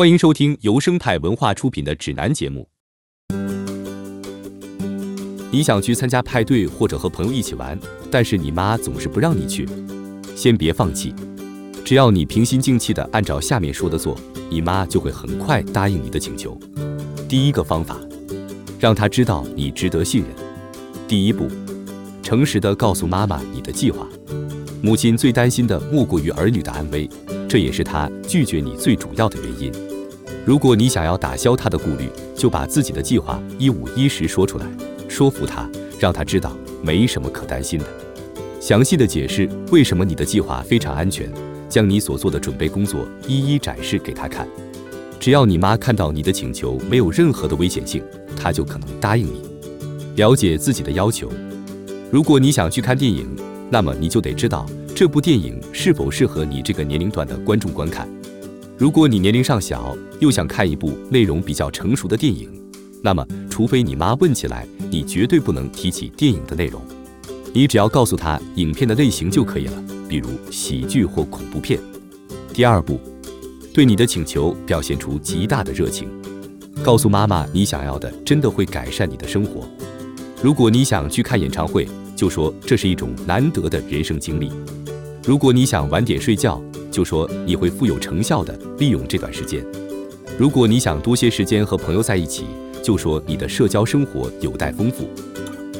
欢迎收听由生态文化出品的指南节目。你想去参加派对或者和朋友一起玩，但是你妈总是不让你去。先别放弃，只要你平心静气的按照下面说的做，你妈就会很快答应你的请求。第一个方法，让她知道你值得信任。第一步，诚实的告诉妈妈你的计划。母亲最担心的莫过于儿女的安危，这也是她拒绝你最主要的原因。如果你想要打消他的顾虑，就把自己的计划一五一十说出来，说服他，让他知道没什么可担心的。详细的解释为什么你的计划非常安全，将你所做的准备工作一一展示给他看。只要你妈看到你的请求没有任何的危险性，她就可能答应你。了解自己的要求。如果你想去看电影，那么你就得知道这部电影是否适合你这个年龄段的观众观看。如果你年龄尚小，又想看一部内容比较成熟的电影，那么除非你妈问起来，你绝对不能提起电影的内容。你只要告诉她影片的类型就可以了，比如喜剧或恐怖片。第二步，对你的请求表现出极大的热情，告诉妈妈你想要的真的会改善你的生活。如果你想去看演唱会，就说这是一种难得的人生经历。如果你想晚点睡觉，就说你会富有成效的利用这段时间。如果你想多些时间和朋友在一起，就说你的社交生活有待丰富。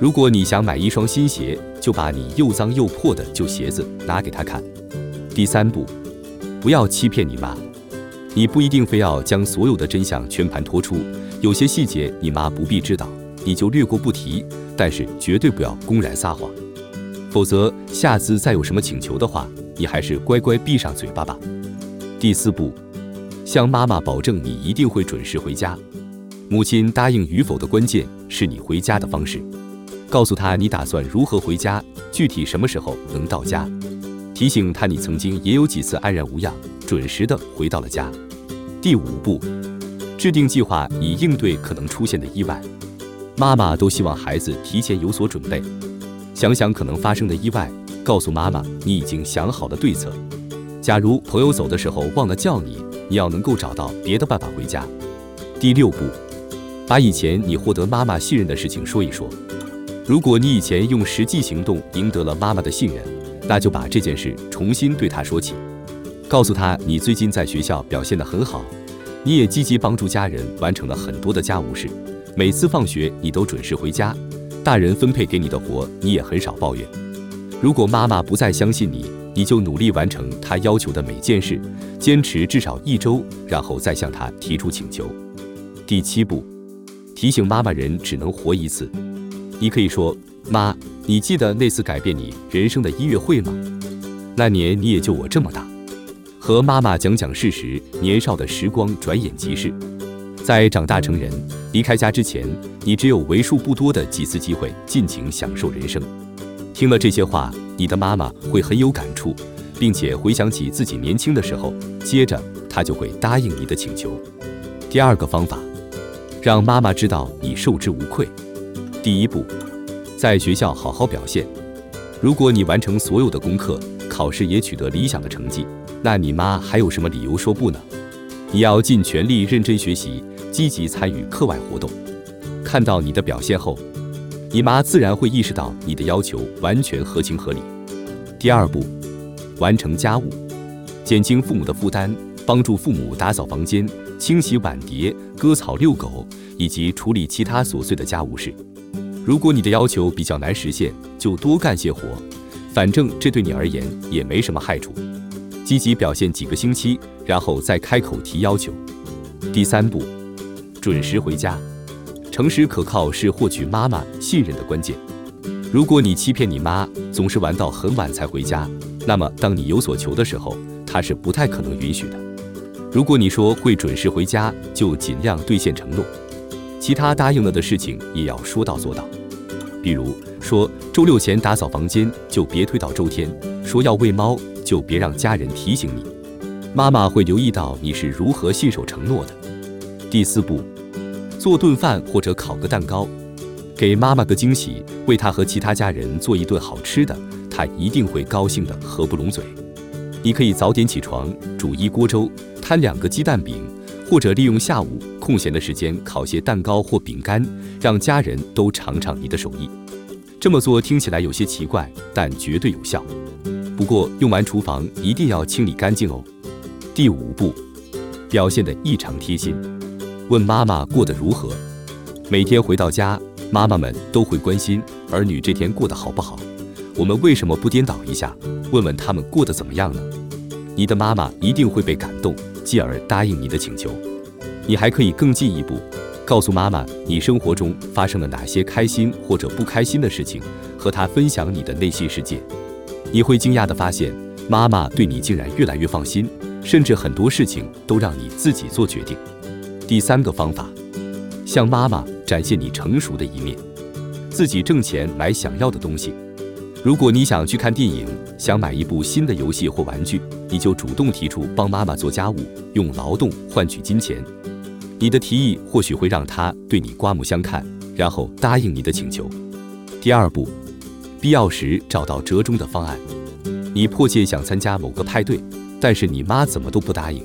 如果你想买一双新鞋，就把你又脏又破的旧鞋子拿给他看。第三步，不要欺骗你妈。你不一定非要将所有的真相全盘托出，有些细节你妈不必知道，你就略过不提。但是绝对不要公然撒谎，否则下次再有什么请求的话，你还是乖乖闭上嘴巴吧。第四步，向妈妈保证你一定会准时回家。母亲答应与否的关键是你回家的方式，告诉她你打算如何回家，具体什么时候能到家，提醒她你曾经也有几次安然无恙，准时的回到了家。第五步，制定计划以应对可能出现的意外。妈妈都希望孩子提前有所准备，想想可能发生的意外，告诉妈妈你已经想好了对策。假如朋友走的时候忘了叫你，你要能够找到别的办法回家。第六步，把以前你获得妈妈信任的事情说一说。如果你以前用实际行动赢得了妈妈的信任，那就把这件事重新对她说起，告诉她你最近在学校表现得很好，你也积极帮助家人完成了很多的家务事。每次放学你都准时回家，大人分配给你的活你也很少抱怨。如果妈妈不再相信你，你就努力完成她要求的每件事，坚持至少一周，然后再向她提出请求。第七步，提醒妈妈人只能活一次。你可以说：“妈，你记得那次改变你人生的音乐会吗？那年你也就我这么大。”和妈妈讲讲事实，年少的时光转眼即逝。在长大成人、离开家之前，你只有为数不多的几次机会尽情享受人生。听了这些话，你的妈妈会很有感触，并且回想起自己年轻的时候，接着她就会答应你的请求。第二个方法，让妈妈知道你受之无愧。第一步，在学校好好表现。如果你完成所有的功课，考试也取得理想的成绩，那你妈还有什么理由说不呢？你要尽全力认真学习。积极参与课外活动，看到你的表现后，你妈自然会意识到你的要求完全合情合理。第二步，完成家务，减轻父母的负担，帮助父母打扫房间、清洗碗碟、割草、遛狗以及处理其他琐碎的家务事。如果你的要求比较难实现，就多干些活，反正这对你而言也没什么害处。积极表现几个星期，然后再开口提要求。第三步。准时回家，诚实可靠是获取妈妈信任的关键。如果你欺骗你妈，总是玩到很晚才回家，那么当你有所求的时候，她是不太可能允许的。如果你说会准时回家，就尽量兑现承诺。其他答应了的事情也要说到做到。比如说周六前打扫房间，就别推到周天；说要喂猫，就别让家人提醒你。妈妈会留意到你是如何信守承诺的。第四步。做顿饭或者烤个蛋糕，给妈妈个惊喜，为她和其他家人做一顿好吃的，她一定会高兴的合不拢嘴。你可以早点起床，煮一锅粥，摊两个鸡蛋饼，或者利用下午空闲的时间烤些蛋糕或饼干，让家人都尝尝你的手艺。这么做听起来有些奇怪，但绝对有效。不过用完厨房一定要清理干净哦。第五步，表现得异常贴心，问妈妈过得如何。每天回到家，妈妈们都会关心儿女这天过得好不好。我们为什么不颠倒一下，问问他们过得怎么样呢？你的妈妈一定会被感动，继而答应你的请求。你还可以更进一步，告诉妈妈你生活中发生了哪些开心或者不开心的事情，和她分享你的内心世界。你会惊讶地发现，妈妈对你竟然越来越放心，甚至很多事情都让你自己做决定。第三个方法，向妈妈展现你成熟的一面，自己挣钱买想要的东西。如果你想去看电影，想买一部新的游戏或玩具，你就主动提出帮妈妈做家务，用劳动换取金钱。你的提议或许会让她对你刮目相看，然后答应你的请求。第二步，必要时找到折中的方案。你迫切想参加某个派对，但是你妈怎么都不答应，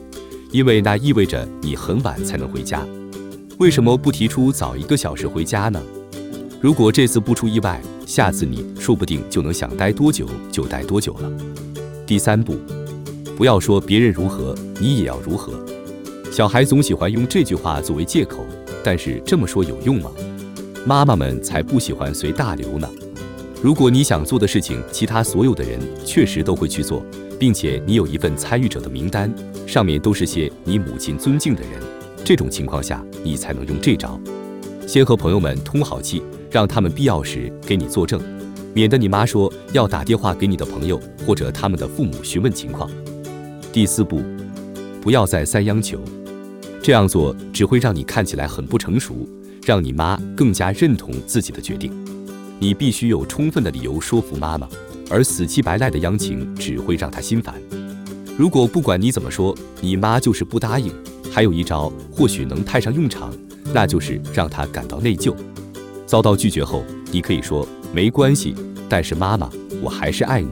因为那意味着你很晚才能回家。为什么不提出早一个小时回家呢？如果这次不出意外，下次你说不定就能想待多久就待多久了。第三步，不要说别人如何，你也要如何。小孩总喜欢用这句话作为借口，但是这么说有用吗？妈妈们才不喜欢随大流呢。如果你想做的事情，其他所有的人确实都会去做，并且你有一份参与者的名单，上面都是些你母亲尊敬的人，这种情况下，你才能用这招，先和朋友们通好气。让他们必要时给你作证，免得你妈说要打电话给你的朋友或者他们的父母询问情况。第四步，不要再三央求，这样做只会让你看起来很不成熟，让你妈更加认同自己的决定。你必须有充分的理由说服妈妈，而死乞白赖的央情只会让她心烦。如果不管你怎么说，你妈就是不答应，还有一招或许能派上用场，那就是让她感到内疚。遭到拒绝后，你可以说没关系，但是妈妈，我还是爱你。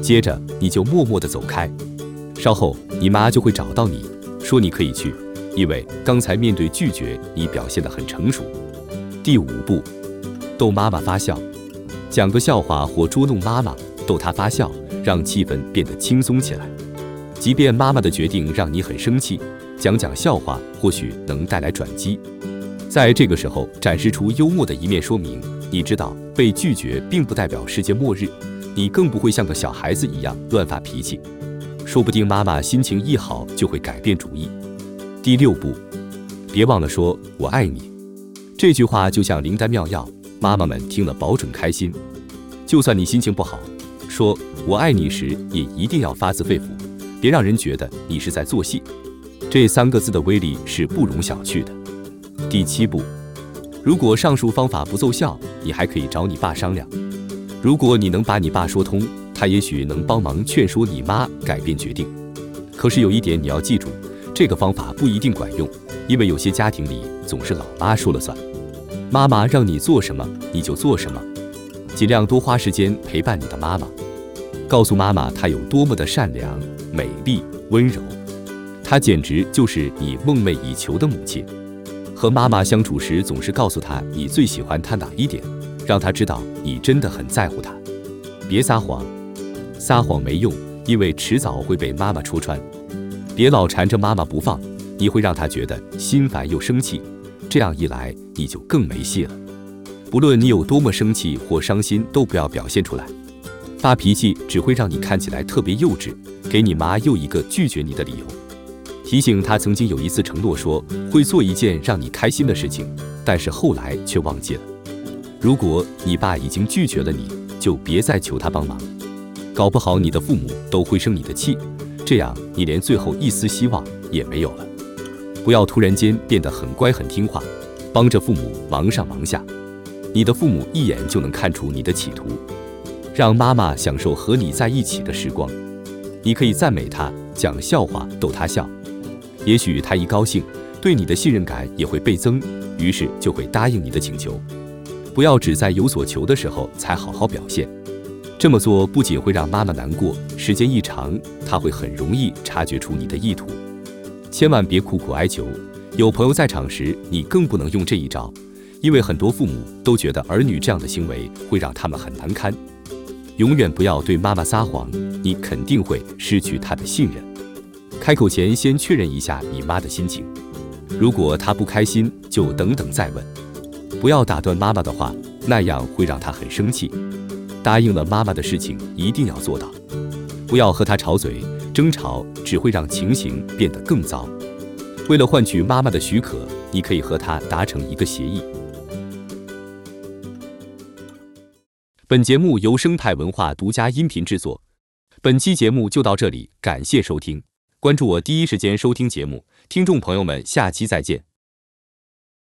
接着你就默默地走开，稍后你妈就会找到你说你可以去，因为刚才面对拒绝你表现得很成熟。第五步，逗妈妈发笑，讲个笑话或捉弄妈妈，逗她发笑，让气氛变得轻松起来。即便妈妈的决定让你很生气，讲讲笑话或许能带来转机。在这个时候展示出幽默的一面，说明你知道被拒绝并不代表世界末日，你更不会像个小孩子一样乱发脾气，说不定妈妈心情一好就会改变主意。第六步，别忘了说我爱你，这句话就像灵丹妙药，妈妈们听了保准开心。就算你心情不好，说我爱你时也一定要发自肺腑，别让人觉得你是在做戏。这三个字的威力是不容小觑的。第七步，如果上述方法不奏效，你还可以找你爸商量。如果你能把你爸说通，他也许能帮忙劝说你妈改变决定。可是有一点你要记住，这个方法不一定管用，因为有些家庭里总是老妈说了算，妈妈让你做什么你就做什么。尽量多花时间陪伴你的妈妈，告诉妈妈她有多么的善良、美丽、温柔，她简直就是你梦寐以求的母亲。和妈妈相处时，总是告诉她你最喜欢她哪一点，让她知道你真的很在乎她。别撒谎，撒谎没用，因为迟早会被妈妈戳穿。别老缠着妈妈不放，你会让她觉得心烦又生气，这样一来你就更没戏了。不论你有多么生气或伤心，都不要表现出来。发脾气只会让你看起来特别幼稚，给你妈又一个拒绝你的理由。提醒他曾经有一次承诺说会做一件让你开心的事情，但是后来却忘记了。如果你爸已经拒绝了你，就别再求他帮忙，搞不好你的父母都会生你的气，这样你连最后一丝希望也没有了。不要突然间变得很乖很听话，帮着父母忙上忙下，你的父母一眼就能看出你的企图。让妈妈享受和你在一起的时光，你可以赞美她，讲笑话逗她笑。也许他一高兴，对你的信任感也会倍增，于是就会答应你的请求。不要只在有所求的时候才好好表现，这么做不仅会让妈妈难过，时间一长，她会很容易察觉出你的意图。千万别苦苦哀求。有朋友在场时，你更不能用这一招，因为很多父母都觉得儿女这样的行为会让他们很难堪。永远不要对妈妈撒谎，你肯定会失去她的信任。开口前先确认一下你妈的心情，如果她不开心，就等等再问。不要打断妈妈的话，那样会让她很生气。答应了妈妈的事情，一定要做到。不要和她吵嘴，争吵只会让情形变得更糟。为了换取妈妈的许可，你可以和她达成一个协议。本节目由生态文化独家音频制作。本期节目就到这里，感谢收听，关注我第一时间收听节目。听众朋友们，下期再见。